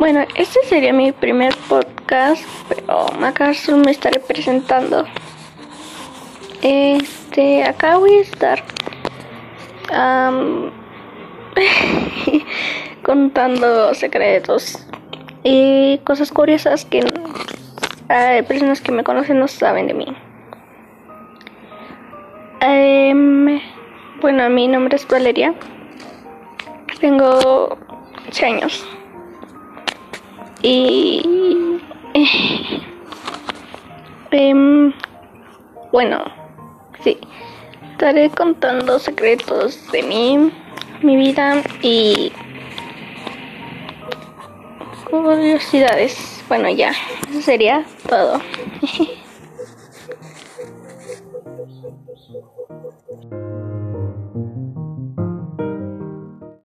Bueno, este sería mi primer podcast, pero acá solo me estaré presentando. Este, acá voy a estar contando secretos y cosas curiosas que personas que me conocen no saben de mí. Em, bueno, mi nombre es Valeria. Tengo 8 años. Y... Eh, em, bueno, sí. Estaré contando secretos de mí, mi vida y curiosidades. Bueno, ya, eso sería todo.